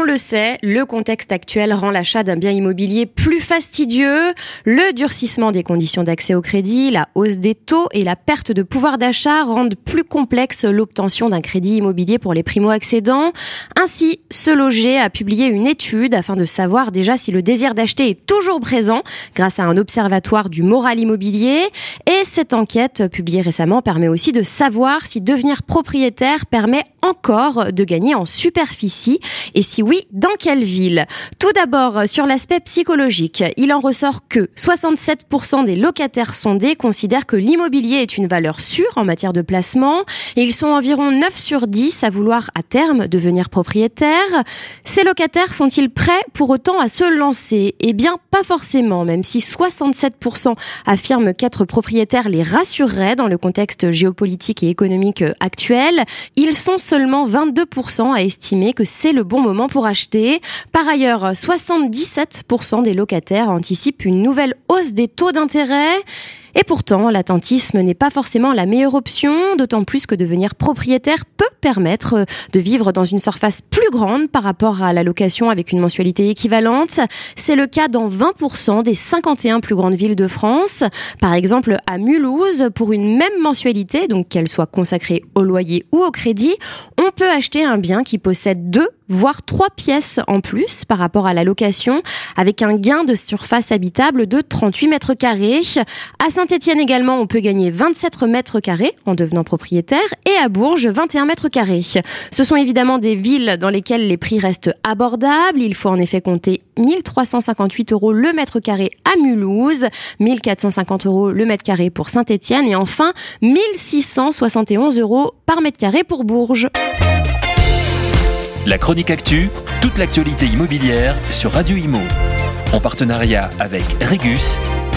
On le sait, le contexte actuel rend l'achat d'un bien immobilier plus fastidieux. Le durcissement des conditions d'accès au crédit, la hausse des taux et la perte de pouvoir d'achat rendent plus complexe l'obtention d'un crédit immobilier pour les primo-accédants. Ainsi, Se Loger a publié une étude afin de savoir déjà si le désir d'acheter est toujours présent grâce à un observatoire du moral immobilier. Et cette enquête, publiée récemment, permet aussi de savoir si devenir propriétaire permet encore de gagner en superficie et si oui, dans quelle ville? Tout d'abord, sur l'aspect psychologique, il en ressort que 67% des locataires sondés considèrent que l'immobilier est une valeur sûre en matière de placement et ils sont environ 9 sur 10 à vouloir à terme devenir propriétaires. Ces locataires sont-ils prêts pour autant à se lancer? Eh bien, pas forcément, même si 67% affirment qu'être propriétaire les rassurerait dans le contexte géopolitique et économique actuel. Ils sont seulement 22% à estimer que c'est le bon moment pour Par ailleurs, 77% des locataires anticipent une nouvelle hausse des taux d'intérêt. Et pourtant, l'attentisme n'est pas forcément la meilleure option, d'autant plus que devenir propriétaire peut permettre de vivre dans une surface plus grande par rapport à la location avec une mensualité équivalente. C'est le cas dans 20% des 51 plus grandes villes de France. Par exemple, à Mulhouse, pour une même mensualité, donc qu'elle soit consacrée au loyer ou au crédit, on peut acheter un bien qui possède deux voire trois pièces en plus par rapport à la location, avec un gain de surface habitable de 38 mètres carrés. Saint-Etienne également, on peut gagner 27 mètres carrés en devenant propriétaire et à Bourges, 21 mètres carrés. Ce sont évidemment des villes dans lesquelles les prix restent abordables. Il faut en effet compter 1358 euros le mètre carré à Mulhouse, 1450 euros le mètre carré pour Saint-Etienne et enfin 1671 euros par mètre carré pour Bourges. La chronique actu, toute l'actualité immobilière sur Radio Imo. En partenariat avec Regus,